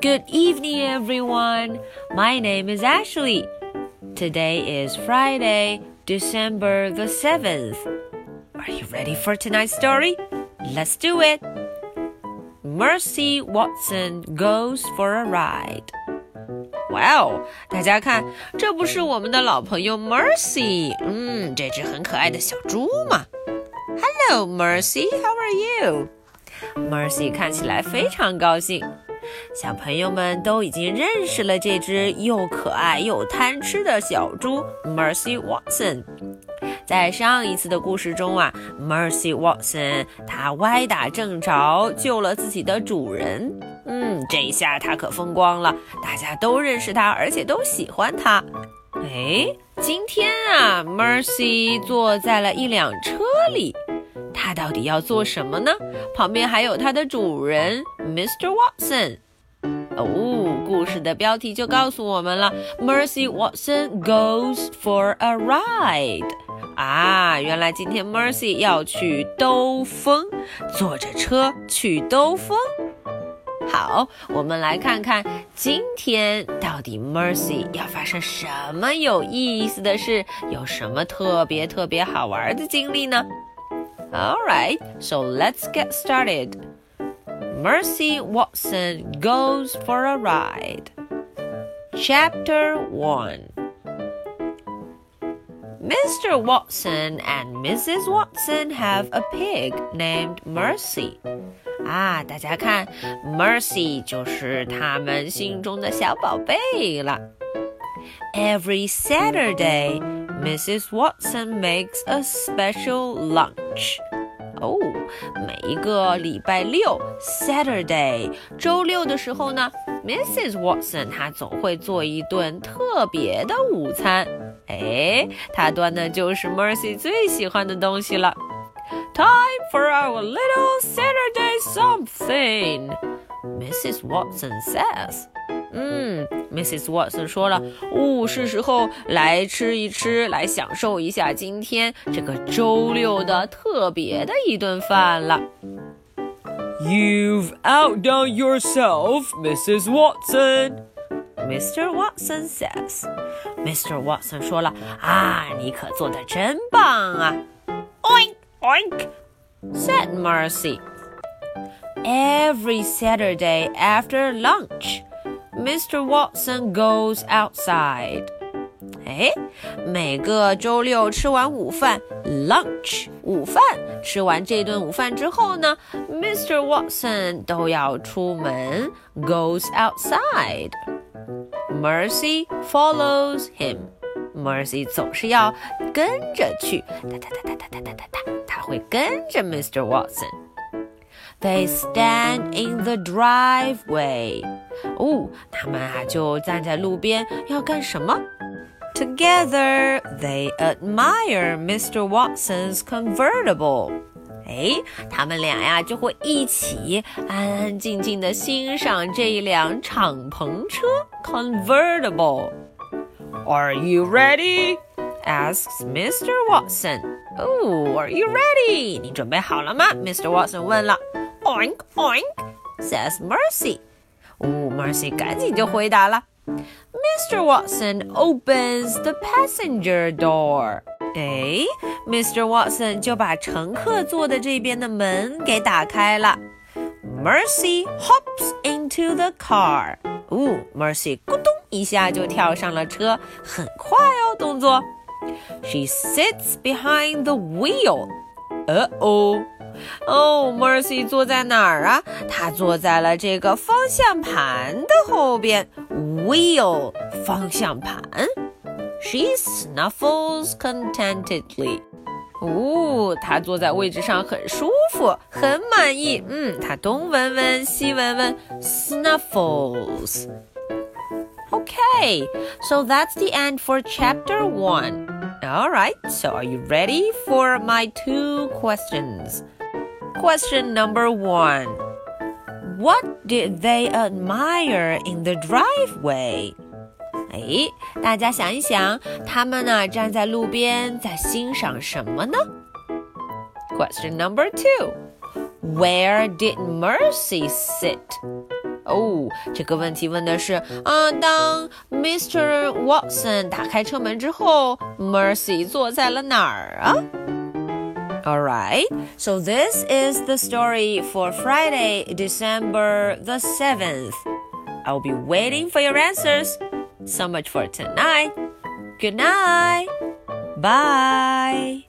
Good evening, everyone. My name is Ashley. Today is Friday, December the 7th. Are you ready for tonight's story? Let's do it. Mercy Watson goes for a ride. Wow，大家看，这不是我们的老朋友 Mercy，嗯，这只很可爱的小猪吗？Hello, Mercy, how are you? Mercy 看起来非常高兴。 小朋友们都已经认识了这只又可爱又贪吃的小猪 Mercy Watson。在上一次的故事中啊，Mercy Watson 它歪打正着救了自己的主人。嗯，这一下它可风光了，大家都认识它，而且都喜欢它。哎，今天啊，Mercy 坐在了一辆车里。他到底要做什么呢？旁边还有他的主人 Mr. Watson。哦，故事的标题就告诉我们了：Mercy Watson goes for a ride。啊，原来今天 Mercy 要去兜风，坐着车去兜风。好，我们来看看今天到底 Mercy 要发生什么有意思的事，有什么特别特别好玩的经历呢？All right, so let's get started. Mercy Watson Goes for a Ride. Chapter 1 Mr. Watson and Mrs. Watson have a pig named Mercy. 啊，大家看，Mercy 就是他们心中的小宝贝了。Every Saturday, Mrs. Watson makes a special lunch. 哦，每一个礼拜六 Saturday 周六的时候呢，Mrs. Watson 她总会做一顿特别的午餐。哎，她端的就是 Mercy 最喜欢的东西了。Time for our little Saturday something, Mrs. Watson says. 嗯，Mrs. Watson 说了，哦，是时候来吃一吃，来享受一下今天这个周六的特别的一顿饭了。You've outdone yourself, Mrs. Watson. Mr. Watson says. Mr. Watson 说了，啊，你可做的真棒啊！Oink oink, said Mercy. Every Saturday after lunch. Mr. Watson goes outside. 哎，每个周六吃完午饭 （lunch） 午饭，吃完这顿午饭之后呢，Mr. Watson 都要出门 （goes outside）。Mercy follows him. Mercy 总是要跟着去，哒哒哒哒哒哒哒哒哒，他会跟着 Mr. Watson。 They stand in the driveway. 哦，他们啊就站在路边，要干什么？Together they admire Mr. Watson's convertible. 哎，他们俩呀就会一起安安静静的欣赏这一辆敞篷车 convertible. Are you ready? asks Mr. Watson. Oh, are you ready? 你准备好了吗？Mr. Watson 问了。 Oink oink, says Mercy. 哦，Mercy 赶紧就回答了。Mr. Watson opens the passenger door. 哎，Mr. Watson 就把乘客坐的这边的门给打开了。Mercy hops into the car. 哦，Mercy 咕咚一下就跳上了车，很快哦，动作。She sits behind the wheel. 呃哦。哦，Mercy 坐在哪儿啊？她坐在了这个方向盘的后边，wheel 方向盘。She snuffles contentedly。哦，她坐在位置上很舒服，很满意。嗯，她东闻闻西闻闻，snuffles。Okay, so that's the end for chapter one. All right, so are you ready for my two questions? Question number one What did they admire in the driveway? 哎，大家想一想，他们呢站在路边在欣赏什么呢？Question number two Where did Mercy sit? 哦，这个问题问的是啊，当 Mr. Watson 打开车门之后，Mercy 坐在了哪儿啊？Alright, so this is the story for Friday, December the 7th. I'll be waiting for your answers. So much for tonight. Good night. Bye.